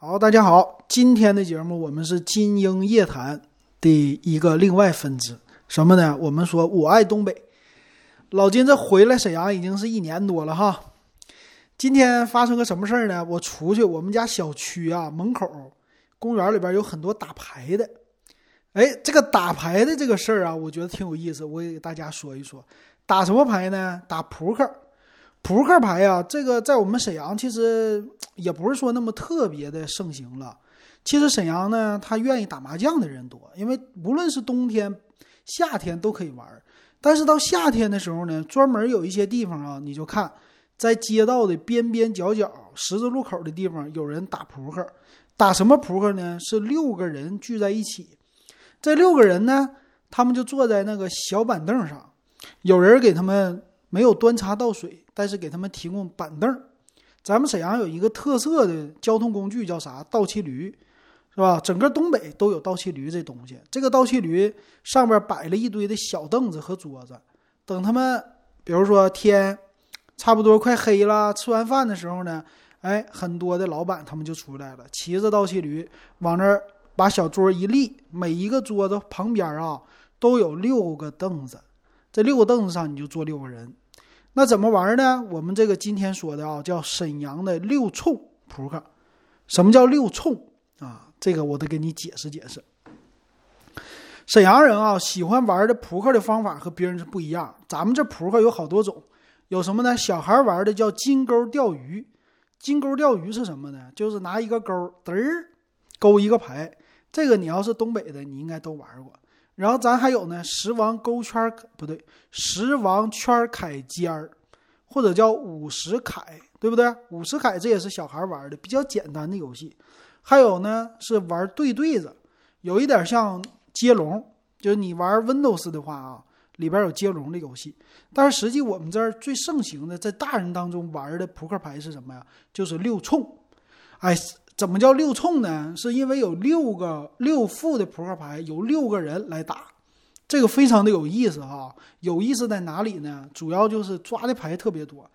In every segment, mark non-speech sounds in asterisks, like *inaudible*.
好，大家好，今天的节目我们是金鹰夜谈的一个另外分支，什么呢？我们说我爱东北。老金这回来沈阳已经是一年多了哈。今天发生个什么事儿呢？我出去，我们家小区啊门口公园里边有很多打牌的。哎，这个打牌的这个事儿啊，我觉得挺有意思，我也给大家说一说。打什么牌呢？打扑克。扑克牌呀，这个在我们沈阳其实也不是说那么特别的盛行了。其实沈阳呢，他愿意打麻将的人多，因为无论是冬天、夏天都可以玩。但是到夏天的时候呢，专门有一些地方啊，你就看在街道的边边角角、十字路口的地方有人打扑克。打什么扑克呢？是六个人聚在一起，这六个人呢，他们就坐在那个小板凳上，有人给他们没有端茶倒水，但是给他们提供板凳。咱们沈阳有一个特色的交通工具叫啥？倒骑驴。是吧？整个东北都有倒骑驴这东西。这个倒骑驴上边摆了一堆的小凳子和桌子，等他们，比如说天差不多快黑了，吃完饭的时候呢，哎，很多的老板他们就出来了，骑着倒骑驴往那儿把小桌一立，每一个桌子旁边啊都有六个凳子，这六个凳子上你就坐六个人。那怎么玩呢？我们这个今天说的啊，叫沈阳的六冲扑克。什么叫六冲啊？这个我得给你解释解释。沈阳人啊，喜欢玩的扑克的方法和别人是不一样。咱们这扑克有好多种，有什么呢？小孩玩的叫金钩钓鱼。金钩钓鱼是什么呢？就是拿一个钩嘚儿勾一个牌。这个你要是东北的，你应该都玩过。然后咱还有呢，十王勾圈不对，十王圈凯尖儿，或者叫五十凯，对不对？五十凯这也是小孩玩的比较简单的游戏。还有呢，是玩对对子，有一点像接龙，就是你玩 Windows 的话啊，里边有接龙的游戏。但是实际我们这儿最盛行的，在大人当中玩的扑克牌是什么呀？就是六冲。哎，怎么叫六冲呢？是因为有六个六副的扑克牌，有六个人来打，这个非常的有意思哈。有意思在哪里呢？主要就是抓的牌特别多。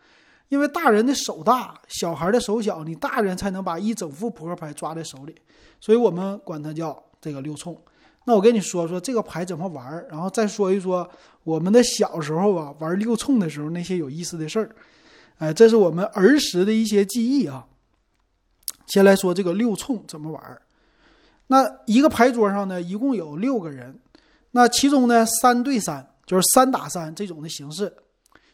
因为大人的手大，小孩的手小，你大人才能把一整副扑克牌抓在手里，所以我们管它叫这个六冲。那我跟你说说这个牌怎么玩，然后再说一说我们的小时候啊玩六冲的时候那些有意思的事儿。哎，这是我们儿时的一些记忆啊。先来说这个六冲怎么玩。那一个牌桌上呢，一共有六个人，那其中呢三对三，就是三打三这种的形式。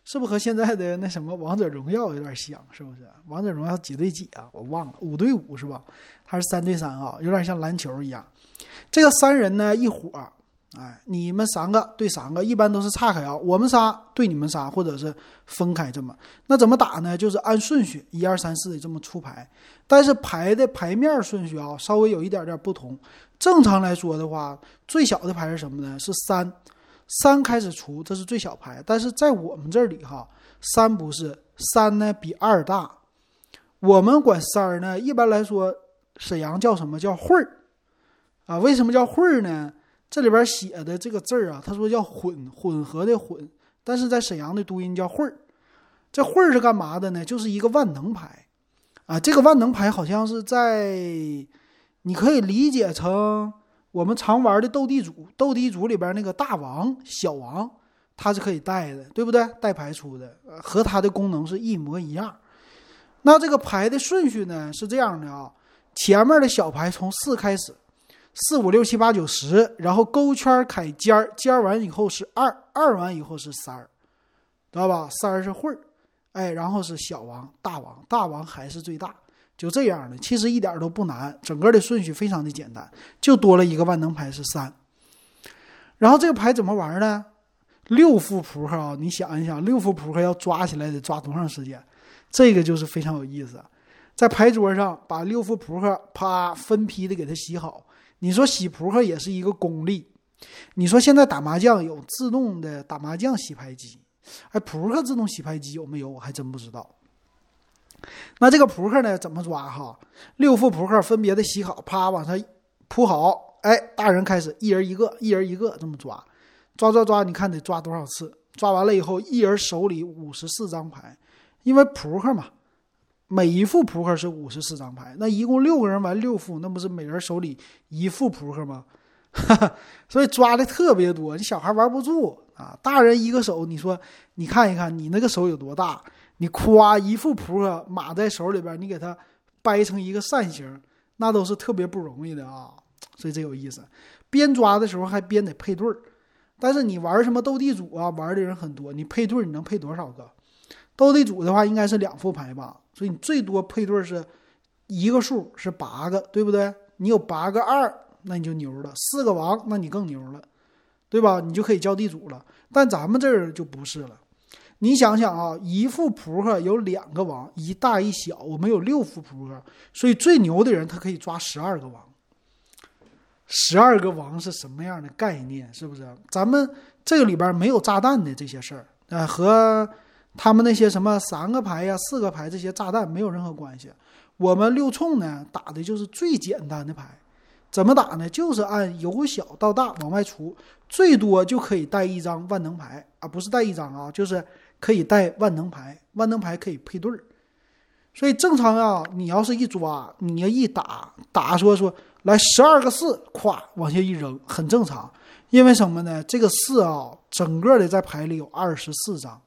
是不是和现在的那什么王者荣耀有点像？是不是王者荣耀几对几啊？我忘了，五对五是吧？还是三对三啊？有点像篮球一样。这个三人呢一伙，哎，你们三个对三个，一般都是岔开啊。我们仨对你们仨，或者是分开这么。那怎么打呢？就是按顺序一二三四的这么出牌，但是牌的牌面顺序啊稍微有一点点不同。正常来说的话，最小的牌是什么呢？是三。三开始出，这是最小牌，但是在我们这里哈，三不是三呢，比二大。我们管三儿呢，一般来说，沈阳叫什么叫混儿啊？为什么叫混儿呢？这里边写的这个字儿啊，他说叫混混合的混，但是在沈阳的读音叫混儿。这混儿是干嘛的呢？就是一个万能牌啊。这个万能牌好像是在，你可以理解成。我们常玩的斗地主，斗地主里边那个大王、小王，它是可以带的，对不对？带牌出的，和它的功能是一模一样。那这个牌的顺序呢是这样的啊，前面的小牌从四开始，四五六七八九十，然后勾圈开尖儿，尖儿完以后是二，二完以后是三儿，知道吧？三儿是会儿，哎，然后是小王、大王，大王还是最大。就这样的，其实一点都不难，整个的顺序非常的简单，就多了一个万能牌是三。然后这个牌怎么玩呢？六副扑克啊，你想一想，六副扑克要抓起来得抓多长时间？这个就是非常有意思，在牌桌上把六副扑克啪分批的给它洗好。你说洗扑克也是一个功力。你说现在打麻将有自动的打麻将洗牌机，哎，扑克自动洗牌机有没有？我还真不知道。那这个扑克呢？怎么抓哈？六副扑克分别的洗好，啪往上铺好。哎，大人开始，一人一个，一人一个这么抓，抓抓抓，你看得抓多少次？抓完了以后，一人手里五十四张牌，因为扑克嘛，每一副扑克是五十四张牌，那一共六个人玩六副，那不是每人手里一副扑克吗？*laughs* 所以抓的特别多，你小孩玩不住啊。大人一个手，你说你看一看，你那个手有多大？你夸一副扑克码在手里边，你给它掰成一个扇形，那都是特别不容易的啊。所以这有意思，边抓的时候还边得配对儿。但是你玩什么斗地主啊，玩的人很多，你配对你能配多少个？斗地主的话应该是两副牌吧，所以你最多配对是一个数是八个，对不对？你有八个二，那你就牛了；四个王，那你更牛了，对吧？你就可以叫地主了。但咱们这儿就不是了。你想想啊，一副扑克有两个王，一大一小，我们有六副扑克，所以最牛的人他可以抓十二个王。十二个王是什么样的概念？是不是？咱们这个里边没有炸弹的这些事儿，呃，和。他们那些什么三个牌呀、四个牌这些炸弹没有任何关系。我们六冲呢打的就是最简单的牌，怎么打呢？就是按由小到大往外出，最多就可以带一张万能牌啊，不是带一张啊，就是可以带万能牌。万能牌可以配对儿，所以正常啊，你要是一抓，你要一打打说说来十二个四，咵往下一扔，很正常。因为什么呢？这个四啊，整个的在牌里有二十四张。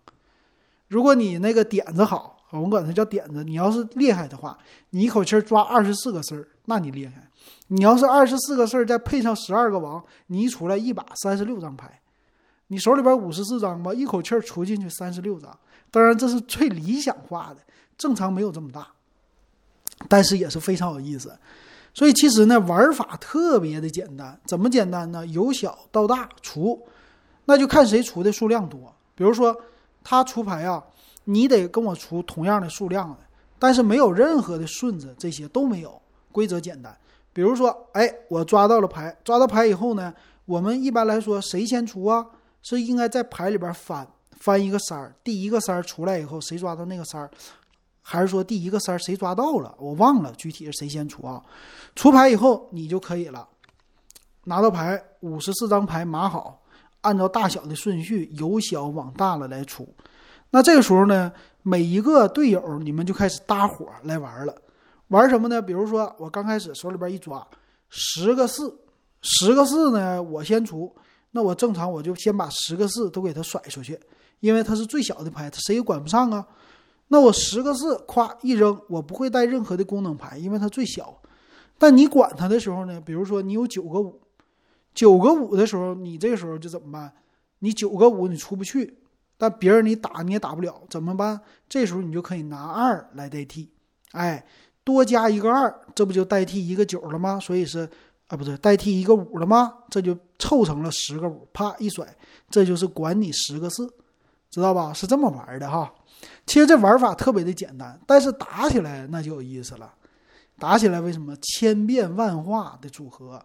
如果你那个点子好，我们管它叫点子。你要是厉害的话，你一口气抓二十四个事儿，那你厉害。你要是二十四个事儿再配上十二个王，你一出来一把三十六张牌，你手里边五十四张吧，一口气出进去三十六张。当然这是最理想化的，正常没有这么大，但是也是非常有意思。所以其实呢，玩法特别的简单。怎么简单呢？由小到大除，那就看谁除的数量多。比如说。他出牌啊，你得跟我出同样的数量的，但是没有任何的顺子，这些都没有。规则简单，比如说，哎，我抓到了牌，抓到牌以后呢，我们一般来说谁先出啊？是应该在牌里边翻翻一个三儿，第一个三儿出来以后，谁抓到那个三儿？还是说第一个三儿谁抓到了？我忘了具体是谁先出啊？出牌以后你就可以了，拿到牌五十四张牌码好。按照大小的顺序，由小往大了来出。那这个时候呢，每一个队友你们就开始搭伙来玩了。玩什么呢？比如说我刚开始手里边一抓十个四，十个四呢，我先出。那我正常我就先把十个四都给他甩出去，因为它是最小的牌，他谁也管不上啊。那我十个四咵一扔，我不会带任何的功能牌，因为它最小。但你管它的时候呢，比如说你有九个五。九个五的时候，你这时候就怎么办？你九个五你出不去，但别人你打你也打不了，怎么办？这时候你就可以拿二来代替，哎，多加一个二，这不就代替一个九了吗？所以是啊，不对，代替一个五了吗？这就凑成了十个五，啪一甩，这就是管你十个四，知道吧？是这么玩的哈。其实这玩法特别的简单，但是打起来那就有意思了。打起来为什么千变万化的组合？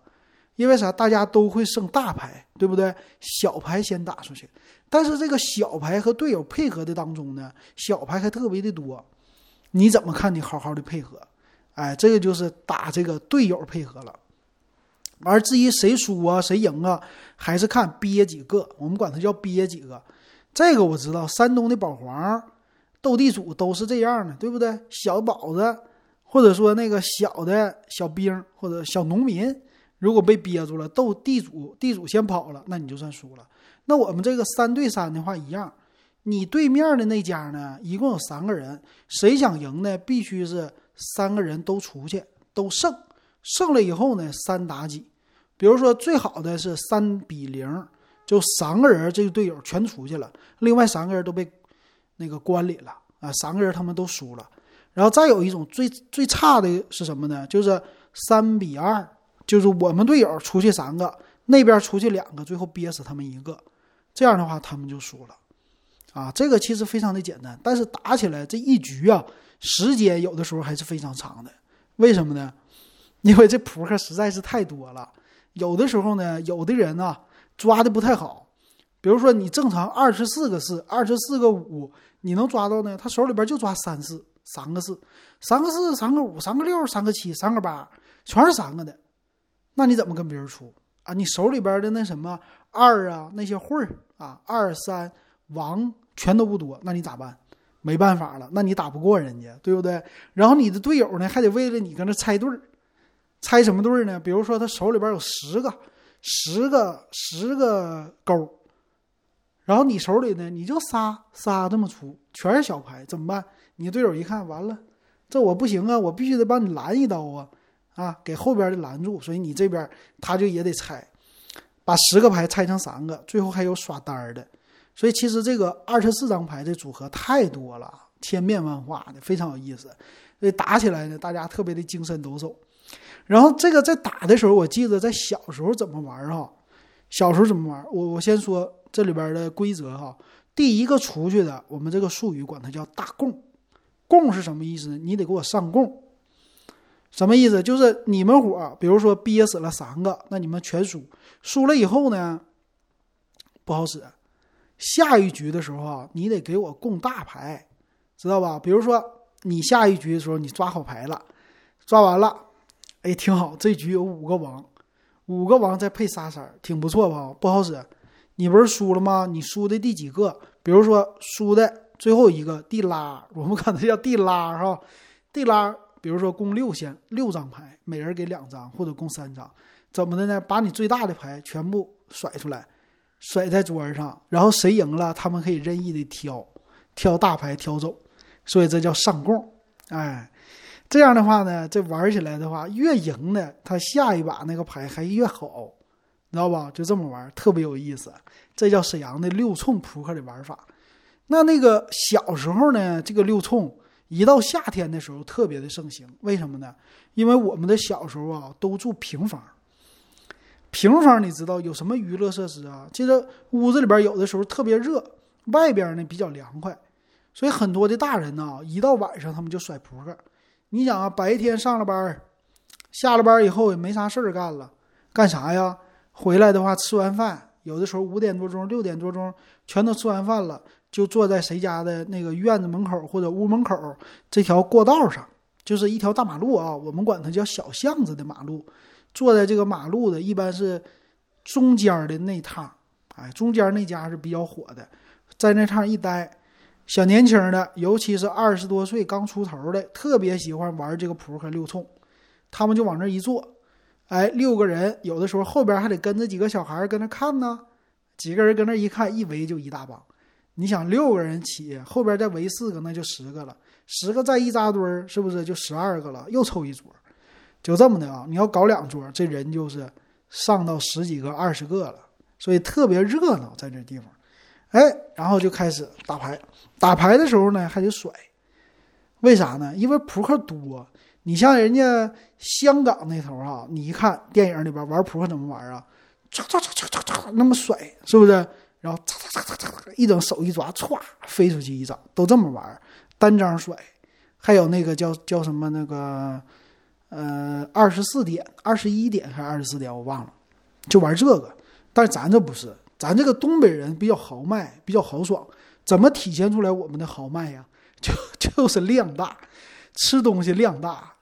因为啥？大家都会胜大牌，对不对？小牌先打出去，但是这个小牌和队友配合的当中呢，小牌还特别的多。你怎么看？你好好的配合，哎，这个就是打这个队友配合了。而至于谁输啊，谁赢啊，还是看憋几个，我们管它叫憋几个。这个我知道，山东的保皇、斗地主都是这样的，对不对？小宝子，或者说那个小的小兵或者小农民。如果被憋住了，斗地主，地主先跑了，那你就算输了。那我们这个三对三的话一样，你对面的那家呢，一共有三个人，谁想赢呢？必须是三个人都出去，都胜，胜了以后呢，三打几。比如说最好的是三比零，就三个人这个队友全出去了，另外三个人都被那个关里了啊，三个人他们都输了。然后再有一种最最差的是什么呢？就是三比二。就是我们队友出去三个，那边出去两个，最后憋死他们一个，这样的话他们就输了，啊，这个其实非常的简单，但是打起来这一局啊，时间有的时候还是非常长的，为什么呢？因为这扑克实在是太多了，有的时候呢，有的人呢抓的不太好，比如说你正常二十四个四，二十四个五，你能抓到呢？他手里边就抓三四，三个四，三个四，三个五，三个六，三个七，三个八，全是三个的。那你怎么跟别人出啊？你手里边的那什么二啊，那些会儿啊，二三王全都不多，那你咋办？没办法了，那你打不过人家，对不对？然后你的队友呢，还得为了你搁那猜对儿，猜什么对儿呢？比如说他手里边有十个、十个、十个勾，然后你手里呢，你就仨仨这么出，全是小牌，怎么办？你队友一看，完了，这我不行啊，我必须得帮你拦一刀啊，啊，给后边的拦住，所以你这边他就也得拆，把十个牌拆成三个，最后还有耍单儿的。所以其实这个二十四张牌的组合太多了，千变万化的，非常有意思。所以打起来呢，大家特别的精神抖擞。然后这个在打的时候，我记得在小时候怎么玩哈？小时候怎么玩？我我先说这里边的规则哈。第一个出去的，我们这个术语管它叫大供。供是什么意思？你得给我上供。什么意思？就是你们伙，比如说憋死了三个，那你们全输。输了以后呢，不好使。下一局的时候啊，你得给我供大牌，知道吧？比如说你下一局的时候，你抓好牌了，抓完了，哎，挺好，这局有五个王，五个王再配仨色，挺不错吧？不好使，你不是输了吗？你输的第几个？比如说输的最后一个地拉，我们管它叫地拉哈，地拉，比如说供六先六张牌，每人给两张或者供三张，怎么的呢？把你最大的牌全部甩出来。甩在桌上，然后谁赢了，他们可以任意的挑，挑大牌挑走，所以这叫上供。哎，这样的话呢，这玩起来的话，越赢的他下一把那个牌还越好，你知道吧？就这么玩，特别有意思。这叫沈阳的六冲扑克的玩法。那那个小时候呢，这个六冲一到夏天的时候特别的盛行，为什么呢？因为我们的小时候啊都住平房。平房你知道有什么娱乐设施啊？这个屋子里边有的时候特别热，外边呢比较凉快，所以很多的大人呢，一到晚上他们就甩扑克。你想啊，白天上了班，下了班以后也没啥事儿干了，干啥呀？回来的话吃完饭，有的时候五点多钟、六点多钟全都吃完饭了，就坐在谁家的那个院子门口或者屋门口这条过道上，就是一条大马路啊，我们管它叫小巷子的马路。坐在这个马路的，一般是中间的那趟，哎，中间那家是比较火的，在那趟一待，小年轻的，尤其是二十多岁刚出头的，特别喜欢玩这个扑克六冲，他们就往那一坐，哎，六个人，有的时候后边还得跟着几个小孩跟那看呢，几个人跟那一看，一围就一大帮，你想六个人起，后边再围四个，那就十个了，十个再一扎堆儿，是不是就十二个了？又凑一桌。就这么的啊！你要搞两桌，这人就是上到十几个、二十个了，所以特别热闹在这地方。哎，然后就开始打牌。打牌的时候呢，还得甩，为啥呢？因为扑克多。你像人家香港那头啊，你一看电影里边玩扑克怎么玩啊？唰唰唰唰唰唰，那么甩，是不是？然后嚓嚓嚓嚓嚓，一整手一抓，歘飞出去一张，都这么玩，单张甩。还有那个叫叫什么那个。呃，二十四点、二十一点还是二十四点，我忘了，就玩这个。但是咱这不是，咱这个东北人比较豪迈，比较豪爽。怎么体现出来我们的豪迈呀？就就是量大，吃东西量大，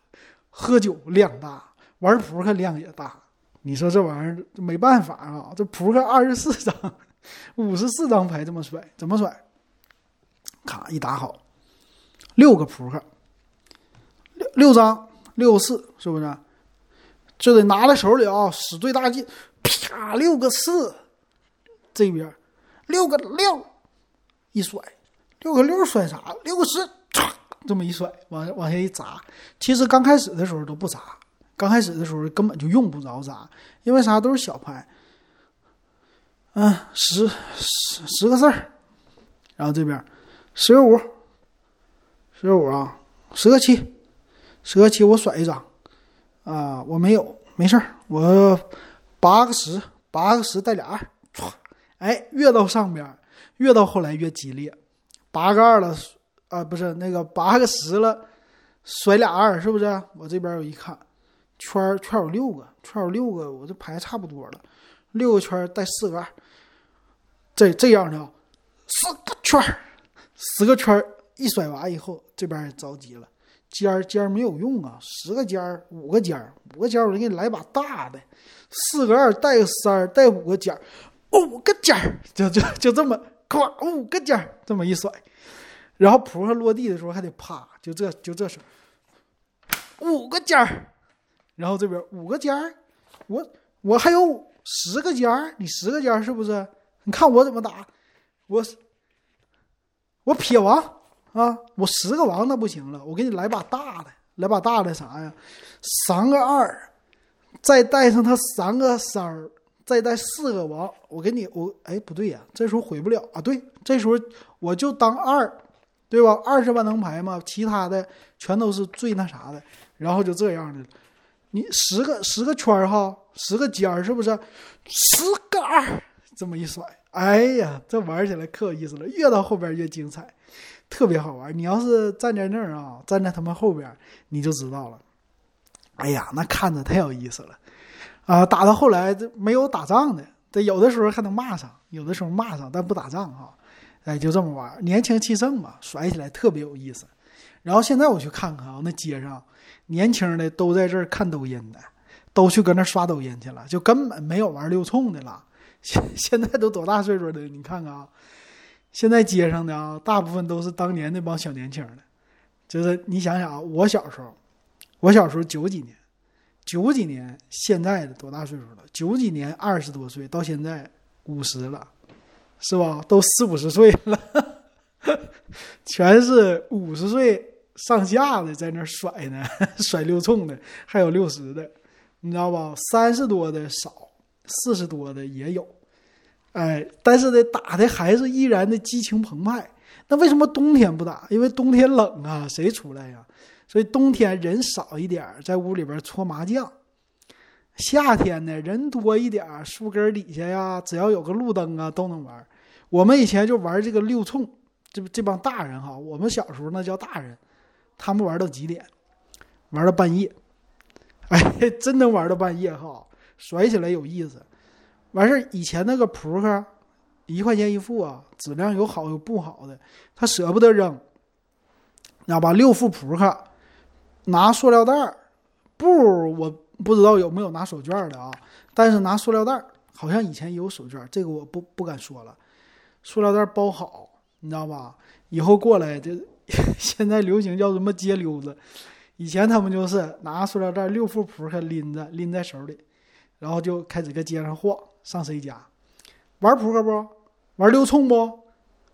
喝酒量大，玩扑克量也大。你说这玩意儿没办法啊！这扑克二十四张、五十四张牌这么甩，怎么甩？卡一打好，六个扑克，六六张。六四是不是？就得拿在手里啊，使最大劲，啪，六个四，这边六个六，一甩，六个六甩啥？六个十，唰，这么一甩，往往下一砸。其实刚开始的时候都不砸，刚开始的时候根本就用不着砸，因为啥都是小牌。嗯，十十十个四儿，然后这边十个五，十个五啊，十个七。十个七，我甩一张，啊，我没有，没事儿，我八个十，八个十带俩二，唰，哎，越到上边，越到后来越激烈，八个二了，啊，不是那个八个十了，甩俩二，是不是？我这边我一看，圈圈有六个，圈有六个，我这牌差不多了，六个圈带四个二，这这样的，四个圈十个圈一甩完以后，这边也着急了。尖儿尖儿没有用啊，十个尖儿，五个尖儿，五个尖儿，我就给你来把大的，四个二带个三，带五个尖儿，五个尖儿，就就就这么，咵，五个尖儿，这么一甩，然后扑克落地的时候还得啪，就这就这声，五个尖儿，然后这边五个尖儿，我我还有十个尖儿，你十个尖儿是不是？你看我怎么打，我我撇王啊，我十个王那不行了，我给你来把大的，来把大的啥呀？三个二，再带上他三个三儿，再带四个王，我给你我哎不对呀，这时候毁不了啊，对，这时候我就当二，对吧？二是万能牌嘛，其他的全都是最那啥的，然后就这样的，你十个十个圈儿哈，十个尖儿是不是？十个二。这么一甩，哎呀，这玩起来可有意思了，越到后边越精彩，特别好玩。你要是站在那儿啊，站在他们后边，你就知道了。哎呀，那看着太有意思了啊！打到后来，这没有打仗的，这有的时候还能骂上，有的时候骂上，但不打仗哈。哎，就这么玩，年轻气盛嘛，甩起来特别有意思。然后现在我去看看啊，那街上年轻的都在这儿看抖音的，都去搁那刷抖音去了，就根本没有玩六冲的了。现 *laughs* 现在都多大岁数的？你看看啊，现在街上的啊，大部分都是当年那帮小年轻的。就是你想想啊，我小时候，我小时候九几年，九几年，现在的多大岁数了？九几年二十多岁，到现在五十了，是吧？都四五十岁了，*laughs* 全是五十岁上下的在那甩呢，*laughs* 甩六冲的，还有六十的，你知道吧？三十多的少。四十多的也有，哎，但是呢，打的还是依然的激情澎湃。那为什么冬天不打？因为冬天冷啊，谁出来呀？所以冬天人少一点，在屋里边搓麻将。夏天呢，人多一点，树根底下呀，只要有个路灯啊，都能玩。我们以前就玩这个六冲，这这帮大人哈，我们小时候那叫大人，他们玩到几点？玩到半夜，哎，*laughs* 真能玩到半夜哈。甩起来有意思，完事儿以前那个扑克，一块钱一副啊，质量有好有不好的，他舍不得扔，你知道吧？六副扑克，拿塑料袋儿，布我不知道有没有拿手绢的啊，但是拿塑料袋儿，好像以前有手绢，这个我不不敢说了，塑料袋包好，你知道吧？以后过来就 *laughs* 现在流行叫什么街溜子，以前他们就是拿塑料袋六副扑克拎着拎在手里。然后就开始搁街上晃，上谁家玩扑克不？玩六冲不？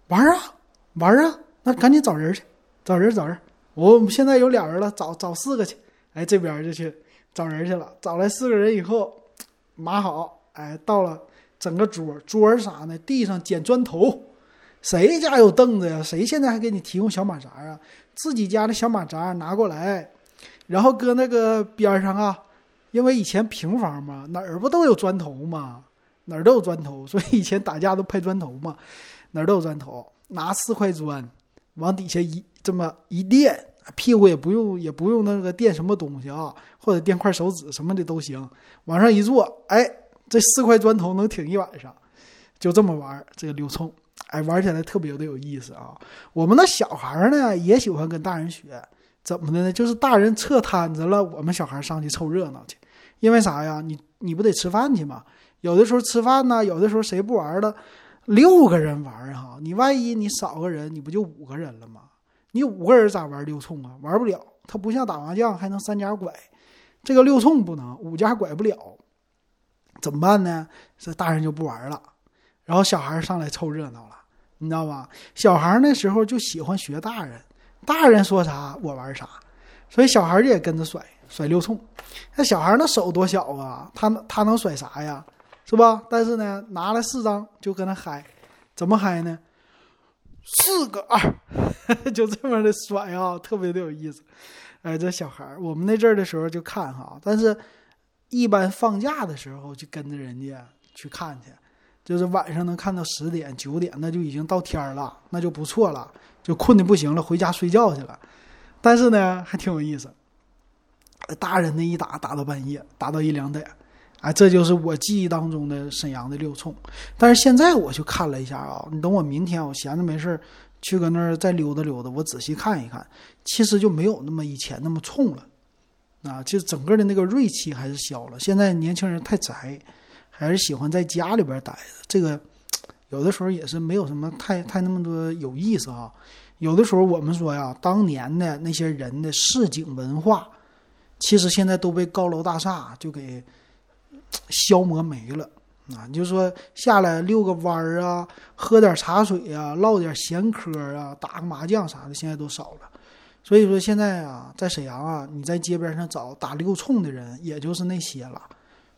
玩啊，玩啊！那赶紧找人去，找人找人。我们现在有俩人了，找找四个去。哎，这边就去找人去了。找来四个人以后，码好。哎，到了整个桌，桌啥呢？地上捡砖头。谁家有凳子呀？谁现在还给你提供小马扎啊？自己家的小马扎拿过来，然后搁那个边上啊。因为以前平房嘛，哪儿不都有砖头嘛？哪儿都有砖头，所以以前打架都拍砖头嘛。哪儿都有砖头，拿四块砖往底下一这么一垫，屁股也不用也不用那个垫什么东西啊，或者垫块手指什么的都行。往上一坐，哎，这四块砖头能挺一晚上。就这么玩这个溜冲，哎，玩起来特别的有意思啊。我们那小孩呢也喜欢跟大人学，怎么的呢？就是大人撤摊子了，我们小孩上去凑热闹去。因为啥呀？你你不得吃饭去吗？有的时候吃饭呢，有的时候谁不玩了？六个人玩哈，你万一你少个人，你不就五个人了吗？你五个人咋玩六冲啊？玩不了，它不像打麻将还能三家拐，这个六冲不能，五家拐不了，怎么办呢？这大人就不玩了，然后小孩上来凑热闹了，你知道吧？小孩那时候就喜欢学大人，大人说啥我玩啥，所以小孩也跟着甩。甩六冲，那小孩那手多小啊，他他能甩啥呀，是吧？但是呢，拿了四张就搁那嗨，怎么嗨呢？四个二，*laughs* 就这么的甩啊，特别的有意思。哎，这小孩我们那阵儿的时候就看哈，但是一般放假的时候就跟着人家去看去，就是晚上能看到十点九点，那就已经到天了，那就不错了，就困的不行了，回家睡觉去了。但是呢，还挺有意思。大人的一打打到半夜，打到一两点，哎，这就是我记忆当中的沈阳的六冲。但是现在我去看了一下啊，你等我明天我闲着没事去搁那儿再溜达溜达，我仔细看一看，其实就没有那么以前那么冲了，啊，其实整个的那个锐气还是消了。现在年轻人太宅，还是喜欢在家里边待着，这个有的时候也是没有什么太太那么多有意思啊。有的时候我们说呀，当年的那些人的市井文化，其实现在都被高楼大厦就给消磨没了啊！你就说下来遛个弯儿啊，喝点茶水啊，唠点闲嗑啊，打个麻将啥的，现在都少了。所以说现在啊，在沈阳啊，你在街边上找打六冲的人，也就是那些了。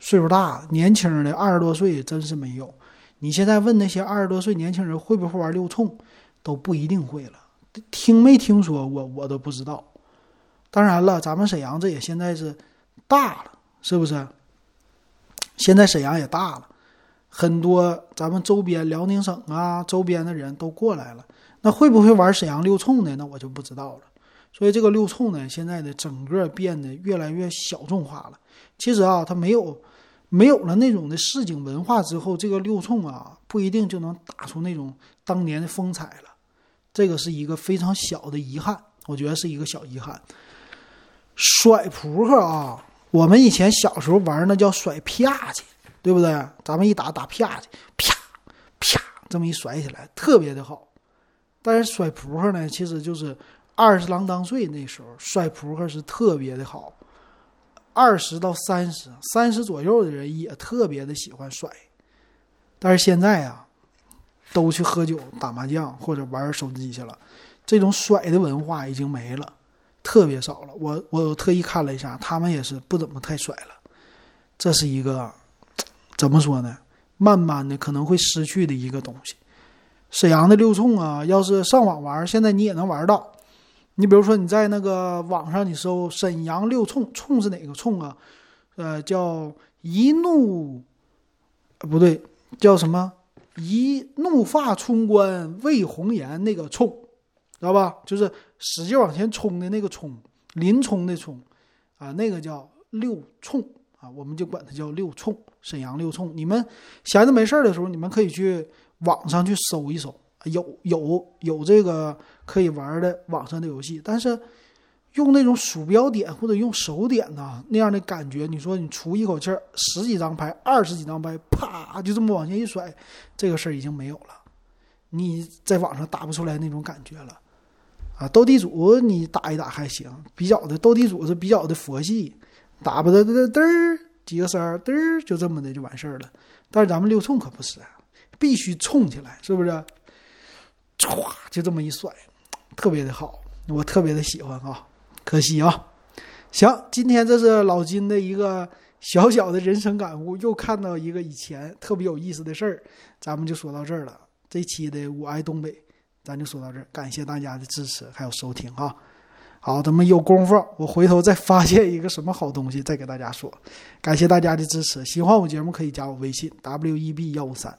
岁数大、年轻的二十多岁真是没有。你现在问那些二十多岁年轻人会不会玩六冲，都不一定会了。听没听说过，我都不知道。当然了，咱们沈阳这也现在是大了，是不是？现在沈阳也大了，很多咱们周边辽宁省啊周边的人都过来了。那会不会玩沈阳六冲的？那我就不知道了。所以这个六冲呢，现在的整个变得越来越小众化了。其实啊，它没有没有了那种的市井文化之后，这个六冲啊不一定就能打出那种当年的风采了。这个是一个非常小的遗憾，我觉得是一个小遗憾。甩扑克啊，我们以前小时候玩那叫甩啪去，对不对？咱们一打打啪去，啪啪这么一甩起来，特别的好。但是甩扑克呢，其实就是。二十郎当岁那时候甩扑克是特别的好，二十到三十、三十左右的人也特别的喜欢甩，但是现在啊，都去喝酒、打麻将或者玩手机去了，这种甩的文化已经没了，特别少了。我我特意看了一下，他们也是不怎么太甩了，这是一个怎么说呢？慢慢的可能会失去的一个东西。沈阳的六冲啊，要是上网玩，现在你也能玩到。你比如说，你在那个网上你搜“沈阳六冲”，冲是哪个冲啊？呃，叫一怒，不对，叫什么？一怒发冲冠为红颜那个冲，知道吧？就是使劲往前冲的那个冲，林冲的冲，啊，那个叫六冲啊，我们就管它叫六冲，沈阳六冲。你们闲着没事的时候，你们可以去网上去搜一搜。有有有这个可以玩的网上的游戏，但是用那种鼠标点或者用手点呐那样的感觉，你说你出一口气儿十几张牌、二十几张牌，啪就这么往前一甩，这个事儿已经没有了。你在网上打不出来那种感觉了啊！斗地主你打一打还行，比较的斗地主是比较的佛系，打不得嘚嘚儿几个三嘚儿就这么的就完事儿了。但是咱们六冲可不是，必须冲起来，是不是？唰，就这么一甩，特别的好，我特别的喜欢啊！可惜啊，行，今天这是老金的一个小小的人生感悟，又看到一个以前特别有意思的事儿，咱们就说到这儿了。这期的我爱东北，咱就说到这儿，感谢大家的支持还有收听啊！好，咱们有功夫，我回头再发现一个什么好东西再给大家说。感谢大家的支持，喜欢我节目可以加我微信 w e b 幺五三。